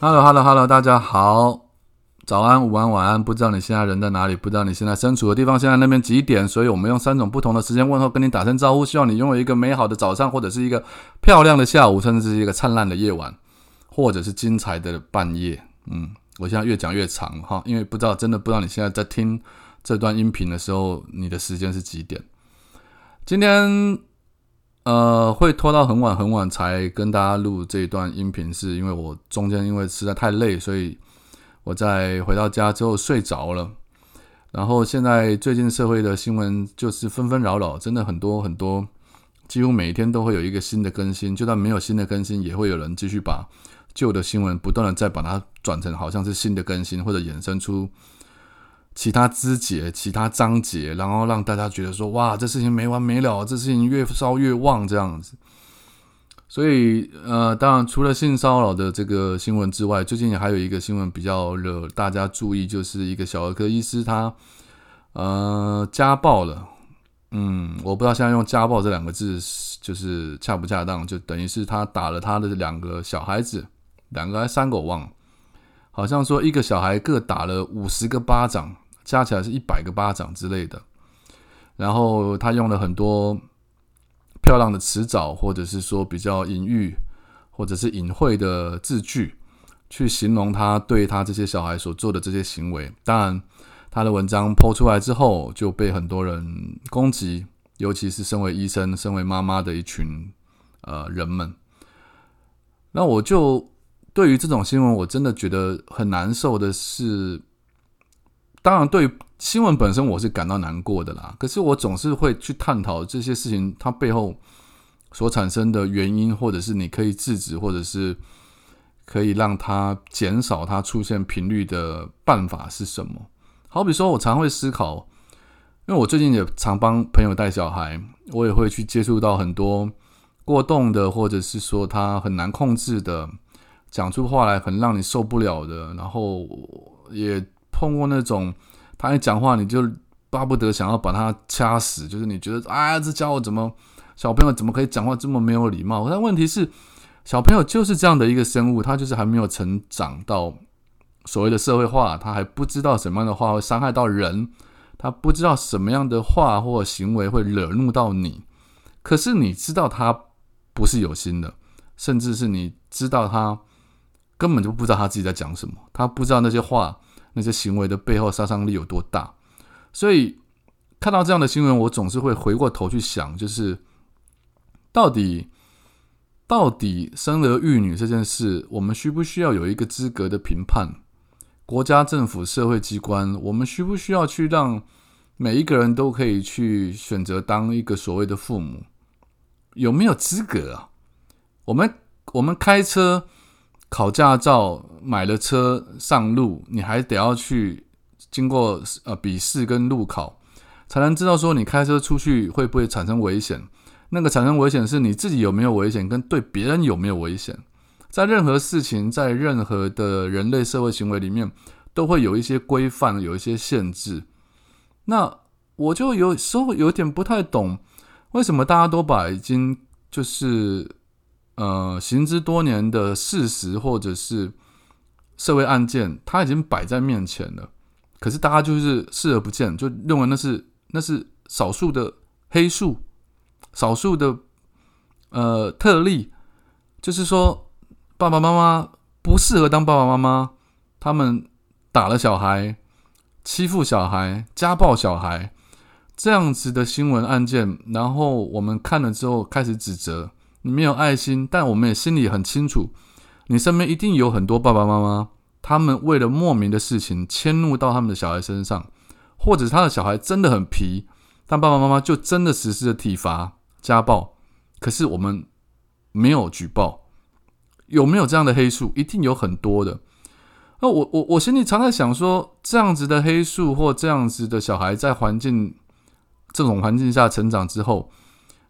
？Go！Hello，Hello，Hello，大家好，早安、午安、晚安。不知道你现在人在哪里，不知道你现在身处的地方，现在那边几点？所以我们用三种不同的时间问候，跟你打声招呼，希望你拥有一个美好的早上，或者是一个漂亮的下午，甚至是一个灿烂的夜晚，或者是精彩的半夜。嗯，我现在越讲越长哈，因为不知道，真的不知道你现在在听这段音频的时候，你的时间是几点？今天。呃，会拖到很晚很晚才跟大家录这一段音频，是因为我中间因为实在太累，所以我在回到家之后睡着了。然后现在最近社会的新闻就是纷纷扰扰，真的很多很多，几乎每一天都会有一个新的更新，就算没有新的更新，也会有人继续把旧的新闻不断的再把它转成好像是新的更新，或者衍生出。其他枝节、其他章节，然后让大家觉得说：“哇，这事情没完没了，这事情越烧越旺。”这样子。所以，呃，当然，除了性骚扰的这个新闻之外，最近还有一个新闻比较惹大家注意，就是一个小儿科医师他呃家暴了。嗯，我不知道现在用“家暴”这两个字就是恰不恰当，就等于是他打了他的两个小孩子，两个还三个我忘了，好像说一个小孩各打了五十个巴掌。加起来是一百个巴掌之类的，然后他用了很多漂亮的词藻，或者是说比较隐喻或者是隐晦的字句，去形容他对他这些小孩所做的这些行为。当然，他的文章抛出来之后，就被很多人攻击，尤其是身为医生、身为妈妈的一群呃人们。那我就对于这种新闻，我真的觉得很难受的是。当然，对新闻本身我是感到难过的啦。可是我总是会去探讨这些事情它背后所产生的原因，或者是你可以制止，或者是可以让它减少它出现频率的办法是什么。好比说，我常会思考，因为我最近也常帮朋友带小孩，我也会去接触到很多过动的，或者是说他很难控制的，讲出话来很让你受不了的，然后也。碰过那种，他一讲话你就巴不得想要把他掐死，就是你觉得啊，这家伙怎么小朋友怎么可以讲话这么没有礼貌？但问题是，小朋友就是这样的一个生物，他就是还没有成长到所谓的社会化，他还不知道什么样的话会伤害到人，他不知道什么样的话或行为会惹怒到你。可是你知道他不是有心的，甚至是你知道他根本就不知道他自己在讲什么，他不知道那些话。那些行为的背后杀伤力有多大？所以看到这样的新闻，我总是会回过头去想，就是到底到底生儿育女这件事，我们需不需要有一个资格的评判？国家、政府、社会机关，我们需不需要去让每一个人都可以去选择当一个所谓的父母？有没有资格啊？我们我们开车。考驾照，买了车上路，你还得要去经过呃笔试跟路考，才能知道说你开车出去会不会产生危险。那个产生危险是你自己有没有危险，跟对别人有没有危险。在任何事情，在任何的人类社会行为里面，都会有一些规范，有一些限制。那我就有时候有点不太懂，为什么大家都把已经就是。呃，行之多年的事实或者是社会案件，它已经摆在面前了，可是大家就是视而不见，就认为那是那是少数的黑数，少数的呃特例，就是说爸爸妈妈不适合当爸爸妈妈，他们打了小孩，欺负小孩，家暴小孩这样子的新闻案件，然后我们看了之后开始指责。你没有爱心，但我们也心里很清楚，你身边一定有很多爸爸妈妈，他们为了莫名的事情迁怒到他们的小孩身上，或者他的小孩真的很皮，但爸爸妈妈就真的实施了体罚、家暴，可是我们没有举报，有没有这样的黑数？一定有很多的。那我我我心里常在想说，这样子的黑数或这样子的小孩，在环境这种环境下成长之后，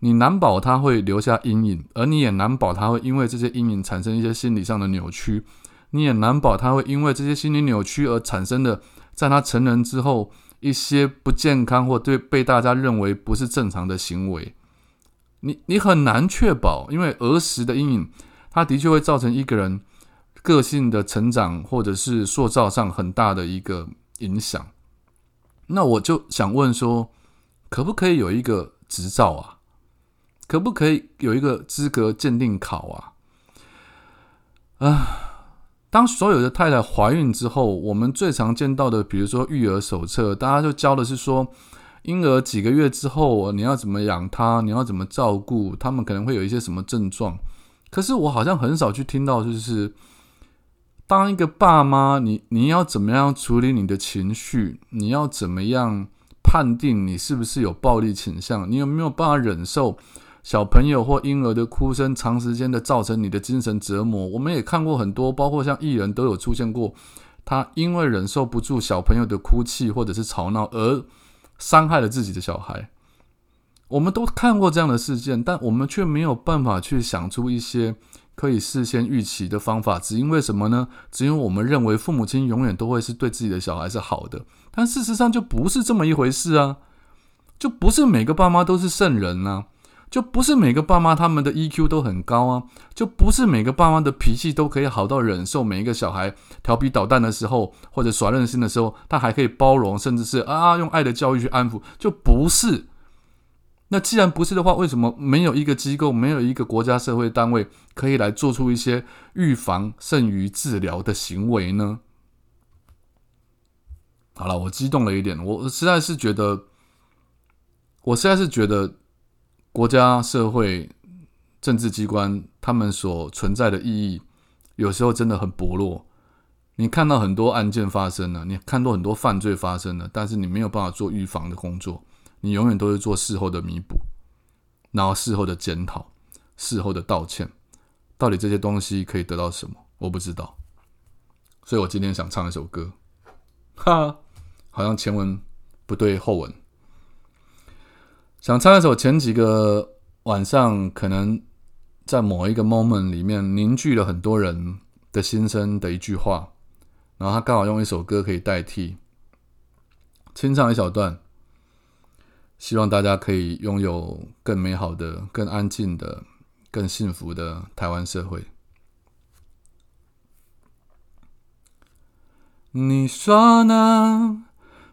你难保他会留下阴影，而你也难保他会因为这些阴影产生一些心理上的扭曲，你也难保他会因为这些心理扭曲而产生的，在他成人之后一些不健康或对被大家认为不是正常的行为，你你很难确保，因为儿时的阴影，它的确会造成一个人。个性的成长或者是塑造上很大的一个影响，那我就想问说，可不可以有一个执照啊？可不可以有一个资格鉴定考啊？啊，当所有的太太怀孕之后，我们最常见到的，比如说育儿手册，大家就教的是说，婴儿几个月之后你要怎么养他，你要怎么照顾，他们可能会有一些什么症状。可是我好像很少去听到，就是。当一个爸妈，你你要怎么样处理你的情绪？你要怎么样判定你是不是有暴力倾向？你有没有办法忍受小朋友或婴儿的哭声长时间的造成你的精神折磨？我们也看过很多，包括像艺人都有出现过，他因为忍受不住小朋友的哭泣或者是吵闹而伤害了自己的小孩。我们都看过这样的事件，但我们却没有办法去想出一些。可以事先预期的方法，只因为什么呢？只因为我们认为父母亲永远都会是对自己的小孩是好的，但事实上就不是这么一回事啊！就不是每个爸妈都是圣人呢，就不是每个爸妈他们的 EQ 都很高啊，就不是每个爸妈的脾气都可以好到忍受每一个小孩调皮捣蛋的时候，或者耍任性的时候，他还可以包容，甚至是啊用爱的教育去安抚，就不是。那既然不是的话，为什么没有一个机构，没有一个国家社会单位可以来做出一些预防胜于治疗的行为呢？好了，我激动了一点，我实在是觉得，我实在是觉得国家、社会、政治机关他们所存在的意义，有时候真的很薄弱。你看到很多案件发生了，你看到很多犯罪发生了，但是你没有办法做预防的工作。你永远都是做事后的弥补，然后事后的检讨，事后的道歉，到底这些东西可以得到什么？我不知道。所以我今天想唱一首歌，哈，好像前文不对后文，想唱一首前几个晚上可能在某一个 moment 里面凝聚了很多人的心声的一句话，然后他刚好用一首歌可以代替，清唱一小段。希望大家可以拥有更美好的、更安静的、更幸福的台湾社会。你说呢？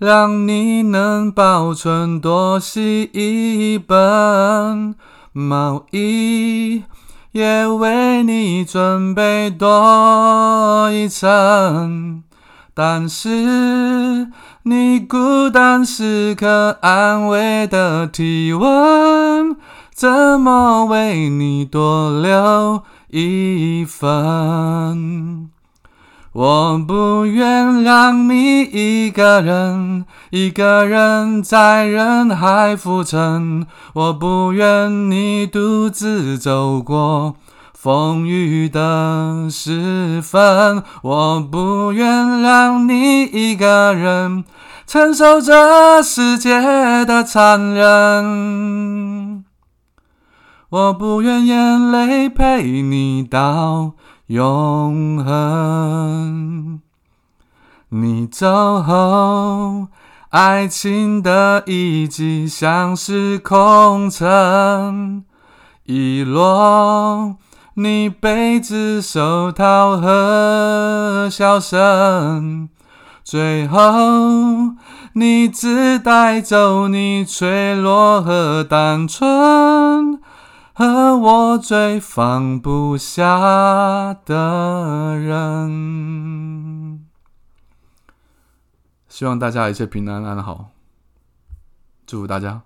让你能保存，多洗一本毛衣，也为你准备多一层。但是你孤单时刻安慰的体温，怎么为你多留一份？我不愿让你一个人，一个人在人海浮沉。我不愿你独自走过。风雨的时分，我不愿让你一个人承受这世界的残忍。我不愿眼泪陪你到永恒。你走后，爱情的遗迹像是空城，遗落。你杯子、手套和笑声，最后你只带走你脆弱和单纯。和我最放不下的人。希望大家一切平安安好，祝福大家。